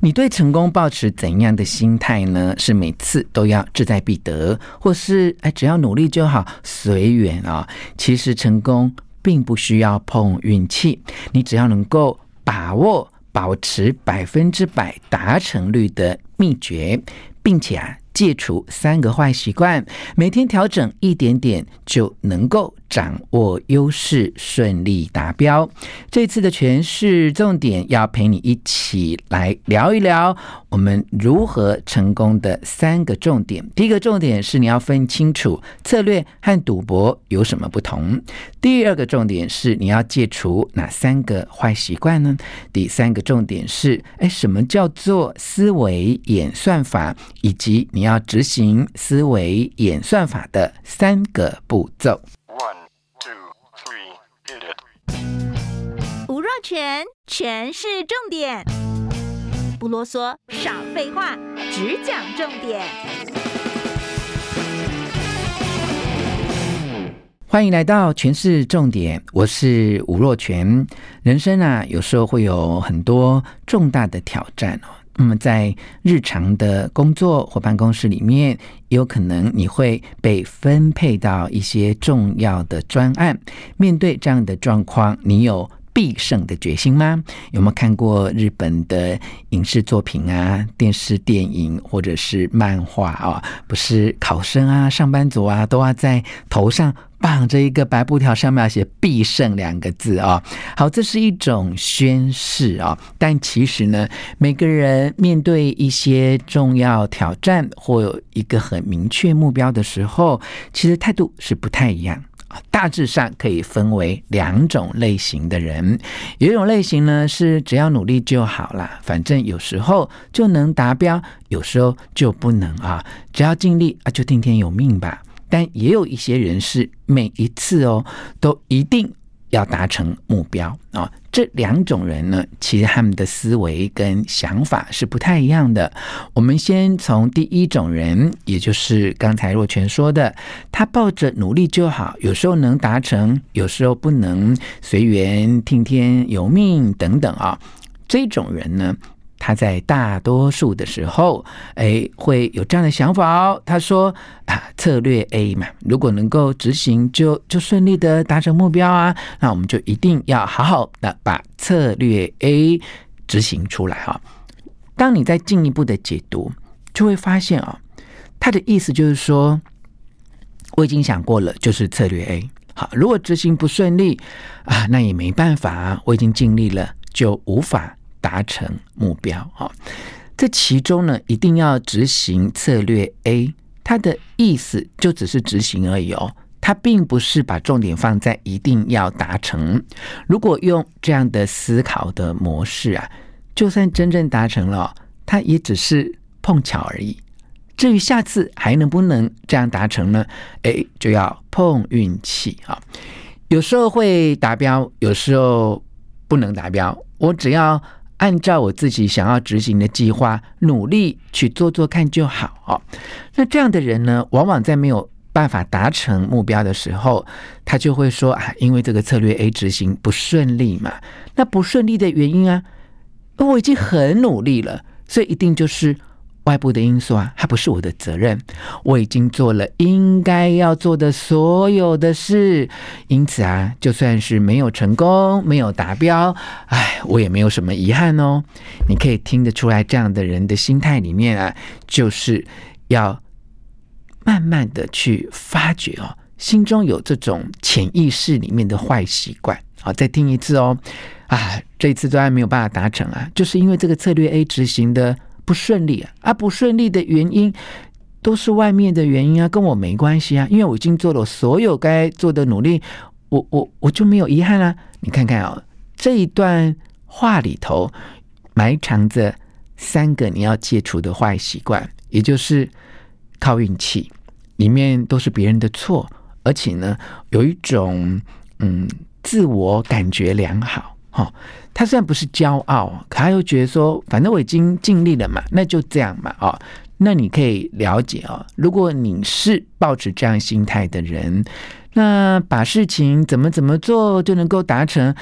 你对成功抱持怎样的心态呢？是每次都要志在必得，或是哎只要努力就好，随缘啊？其实成功并不需要碰运气，你只要能够把握保持百分之百达成率的秘诀，并且啊戒除三个坏习惯，每天调整一点点就能够。掌握优势，顺利达标。这次的权式重点要陪你一起来聊一聊，我们如何成功的三个重点。第一个重点是你要分清楚策略和赌博有什么不同。第二个重点是你要戒除哪三个坏习惯呢？第三个重点是，哎，什么叫做思维演算法，以及你要执行思维演算法的三个步骤。全全是重点，不啰嗦，少废话，只讲重点。欢迎来到权式重点，我是吴若全。人生啊，有时候会有很多重大的挑战哦。那么在日常的工作或办公室里面，有可能你会被分配到一些重要的专案。面对这样的状况，你有必胜的决心吗？有没有看过日本的影视作品啊、电视、电影或者是漫画啊？不是考生啊、上班族啊，都要在头上绑着一个白布条，上面要写“必胜”两个字啊。好，这是一种宣誓啊。但其实呢，每个人面对一些重要挑战或有一个很明确目标的时候，其实态度是不太一样。大致上可以分为两种类型的人，有一种类型呢是只要努力就好了，反正有时候就能达标，有时候就不能啊，只要尽力啊，就听天由命吧。但也有一些人是每一次哦都一定。要达成目标啊！这两种人呢，其实他们的思维跟想法是不太一样的。我们先从第一种人，也就是刚才若泉说的，他抱着努力就好，有时候能达成，有时候不能，随缘，听天由命等等啊。这种人呢，他在大多数的时候，哎，会有这样的想法哦。他说啊，策略 A 嘛，如果能够执行就，就顺利的达成目标啊。那我们就一定要好好的把策略 A 执行出来哈。当你再进一步的解读，就会发现啊，他的意思就是说，我已经想过了，就是策略 A。好，如果执行不顺利啊，那也没办法啊，我已经尽力了，就无法。达成目标啊！这其中呢，一定要执行策略 A，它的意思就只是执行而已哦，它并不是把重点放在一定要达成。如果用这样的思考的模式啊，就算真正达成了，它也只是碰巧而已。至于下次还能不能这样达成呢？哎，就要碰运气啊！有时候会达标，有时候不能达标。我只要。按照我自己想要执行的计划，努力去做做看就好哦。那这样的人呢，往往在没有办法达成目标的时候，他就会说啊，因为这个策略 A 执行不顺利嘛。那不顺利的原因啊，我已经很努力了，所以一定就是。外部的因素啊，它不是我的责任。我已经做了应该要做的所有的事，因此啊，就算是没有成功、没有达标，哎，我也没有什么遗憾哦。你可以听得出来，这样的人的心态里面啊，就是要慢慢的去发掘哦，心中有这种潜意识里面的坏习惯。好，再听一次哦。啊，这一次都还没有办法达成啊，就是因为这个策略 A 执行的。不顺利啊！啊，不顺利的原因都是外面的原因啊，跟我没关系啊。因为我已经做了所有该做的努力，我我我就没有遗憾啦、啊。你看看、哦，这一段话里头埋藏着三个你要戒除的坏习惯，也就是靠运气，里面都是别人的错，而且呢，有一种嗯自我感觉良好哦。他虽然不是骄傲，可他又觉得说，反正我已经尽力了嘛，那就这样嘛、哦。那你可以了解、哦，如果你是抱持这样心态的人，那把事情怎么怎么做就能够达成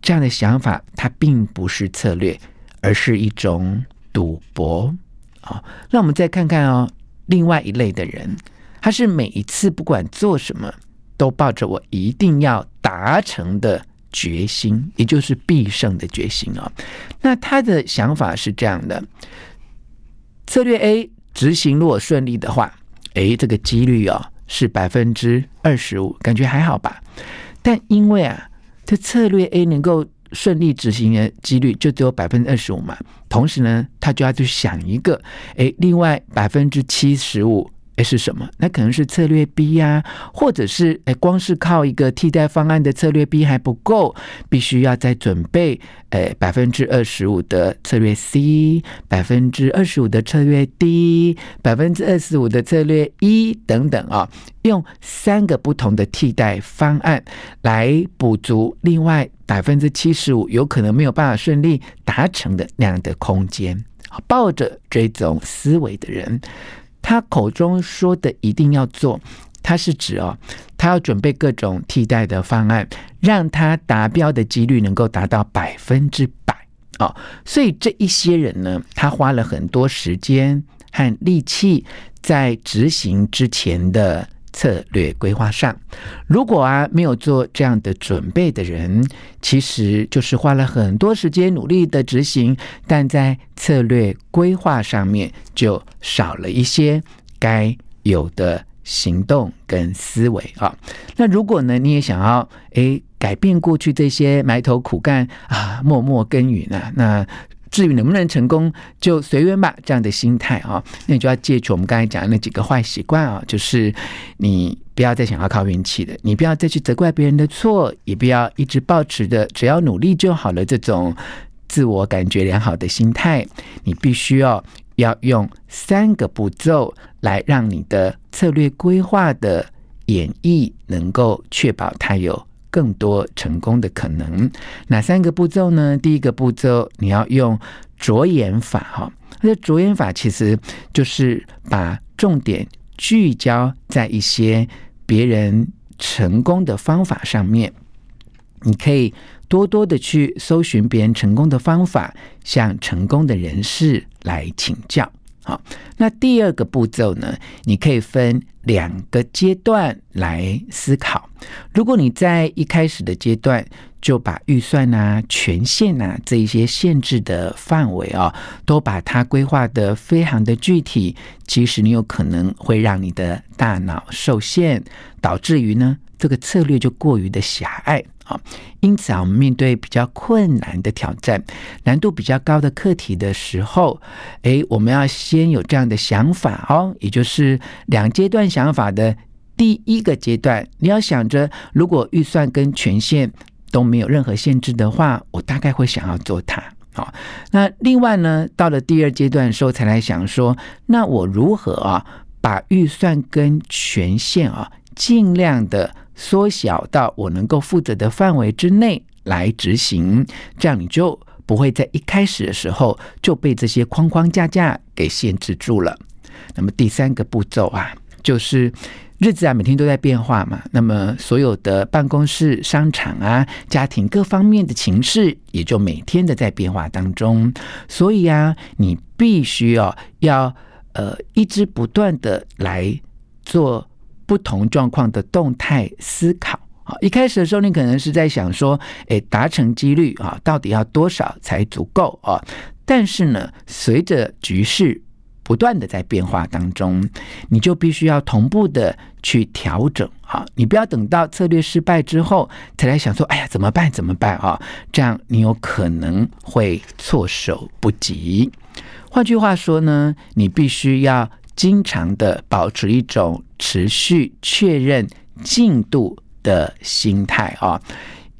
这样的想法，它并不是策略，而是一种。赌博啊，那我们再看看哦，另外一类的人，他是每一次不管做什么，都抱着我一定要达成的决心，也就是必胜的决心啊。那他的想法是这样的：策略 A 执行如果顺利的话，诶，这个几率哦是百分之二十五，感觉还好吧？但因为啊，这策略 A 能够。顺利执行的几率就只有百分之二十五嘛，同时呢，他就要去想一个，哎，另外百分之七十五。哎，是什么？那可能是策略 B 呀、啊，或者是哎，光是靠一个替代方案的策略 B 还不够，必须要再准备哎百分之二十五的策略 C，百分之二十五的策略 D，百分之二十五的策略 E 等等啊，用三个不同的替代方案来补足另外百分之七十五有可能没有办法顺利达成的那样的空间。抱着这种思维的人。他口中说的一定要做，他是指哦，他要准备各种替代的方案，让他达标的几率能够达到百分之百哦。所以这一些人呢，他花了很多时间和力气在执行之前的。策略规划上，如果啊没有做这样的准备的人，其实就是花了很多时间努力的执行，但在策略规划上面就少了一些该有的行动跟思维啊。那如果呢，你也想要诶改变过去这些埋头苦干啊、默默耕耘啊，那。至于能不能成功，就随缘吧。这样的心态啊，那你就要戒除我们刚才讲的那几个坏习惯啊，就是你不要再想要靠运气的，你不要再去责怪别人的错，也不要一直抱持的只要努力就好了这种自我感觉良好的心态。你必须要要用三个步骤来让你的策略规划的演绎能够确保它有。更多成功的可能，哪三个步骤呢？第一个步骤，你要用着眼法哈。那着眼法其实就是把重点聚焦在一些别人成功的方法上面。你可以多多的去搜寻别人成功的方法，向成功的人士来请教。好，那第二个步骤呢？你可以分两个阶段来思考。如果你在一开始的阶段就把预算啊、权限啊这一些限制的范围啊，都把它规划得非常的具体，其实你有可能会让你的大脑受限，导致于呢，这个策略就过于的狭隘。啊，因此啊，我们面对比较困难的挑战、难度比较高的课题的时候，诶，我们要先有这样的想法哦，也就是两阶段想法的第一个阶段，你要想着，如果预算跟权限都没有任何限制的话，我大概会想要做它。好，那另外呢，到了第二阶段的时候，才来想说，那我如何啊，把预算跟权限啊，尽量的。缩小到我能够负责的范围之内来执行，这样你就不会在一开始的时候就被这些框框架架给限制住了。那么第三个步骤啊，就是日子啊每天都在变化嘛，那么所有的办公室、商场啊、家庭各方面的情势也就每天的在变化当中，所以啊，你必须要要呃一直不断的来做。不同状况的动态思考啊，一开始的时候，你可能是在想说，诶，达成几率啊，到底要多少才足够啊？但是呢，随着局势不断的在变化当中，你就必须要同步的去调整啊！你不要等到策略失败之后才来想说，哎呀，怎么办？怎么办啊？这样你有可能会措手不及。换句话说呢，你必须要。经常的保持一种持续确认进度的心态啊，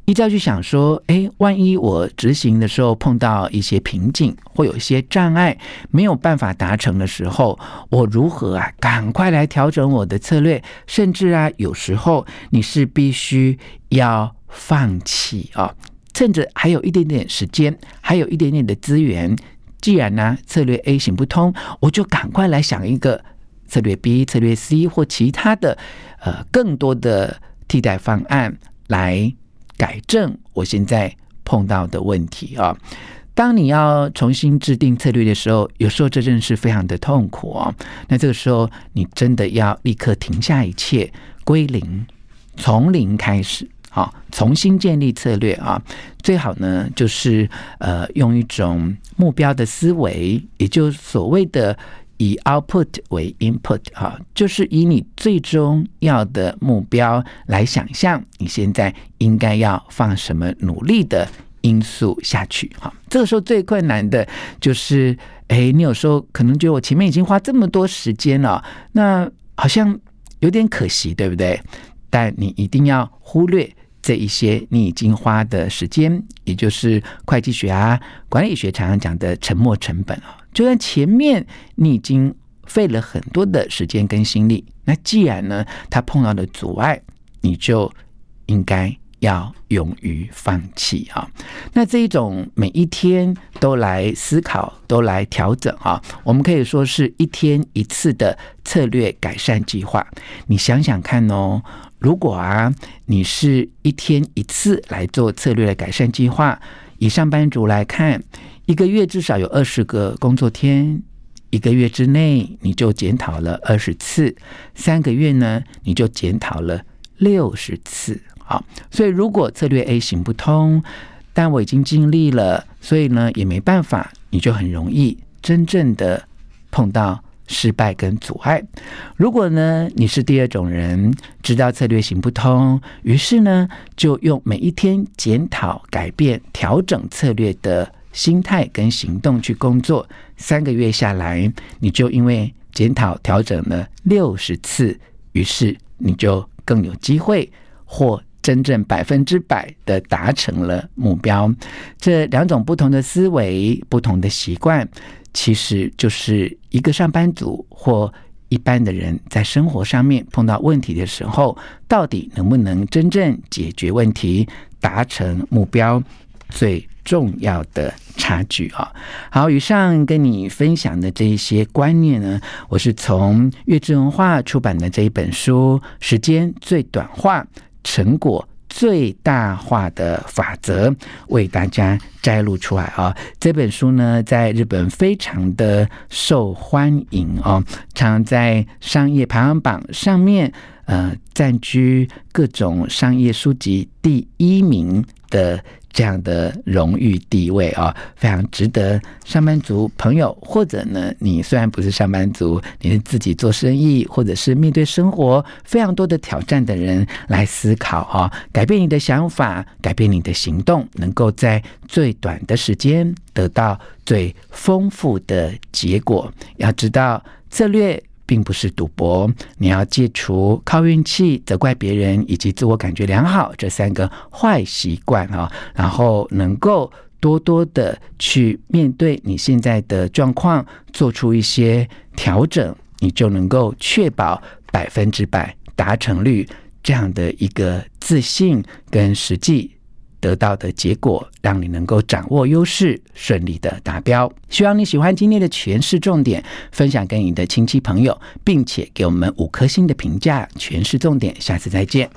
依照去想说，哎，万一我执行的时候碰到一些瓶颈，或有一些障碍，没有办法达成的时候，我如何啊？赶快来调整我的策略，甚至啊，有时候你是必须要放弃啊，趁着还有一点点时间，还有一点点的资源，既然呢策略 A 行不通，我就赶快来想一个策略 B、策略 C 或其他的呃更多的替代方案来。改正我现在碰到的问题啊！当你要重新制定策略的时候，有时候这真的是非常的痛苦啊。那这个时候，你真的要立刻停下一切，归零，从零开始啊，重新建立策略啊。最好呢，就是呃，用一种目标的思维，也就是所谓的。以 output 为 input 哈，就是以你最终要的目标来想象你现在应该要放什么努力的因素下去哈。这个时候最困难的就是，哎，你有时候可能觉得我前面已经花这么多时间了，那好像有点可惜，对不对？但你一定要忽略这一些你已经花的时间，也就是会计学啊、管理学常常讲的沉没成本啊。就算前面你已经费了很多的时间跟心力，那既然呢，他碰到了阻碍，你就应该要勇于放弃啊。那这一种每一天都来思考，都来调整啊，我们可以说是一天一次的策略改善计划。你想想看哦，如果啊，你是一天一次来做策略的改善计划，以上班族来看。一个月至少有二十个工作天，一个月之内你就检讨了二十次，三个月呢，你就检讨了六十次。所以如果策略 A 行不通，但我已经尽力了，所以呢也没办法，你就很容易真正的碰到失败跟阻碍。如果呢你是第二种人，知道策略行不通，于是呢就用每一天检讨、改变、调整策略的。心态跟行动去工作，三个月下来，你就因为检讨调整了六十次，于是你就更有机会或真正百分之百的达成了目标。这两种不同的思维、不同的习惯，其实就是一个上班族或一般的人在生活上面碰到问题的时候，到底能不能真正解决问题、达成目标最重要的差距啊！好，以上跟你分享的这一些观念呢，我是从月之文化出版的这一本书《时间最短化，成果最大化的法则》为大家摘录出来啊。这本书呢，在日本非常的受欢迎哦，常在商业排行榜上面，呃，占据各种商业书籍第一名的。这样的荣誉地位啊，非常值得上班族朋友，或者呢，你虽然不是上班族，你是自己做生意，或者是面对生活非常多的挑战的人来思考啊，改变你的想法，改变你的行动，能够在最短的时间得到最丰富的结果。要知道策略。并不是赌博，你要戒除靠运气、责怪别人以及自我感觉良好这三个坏习惯啊，然后能够多多的去面对你现在的状况，做出一些调整，你就能够确保百分之百达成率这样的一个自信跟实际。得到的结果，让你能够掌握优势，顺利的达标。希望你喜欢今天的诠释重点，分享给你的亲戚朋友，并且给我们五颗星的评价。诠释重点，下次再见。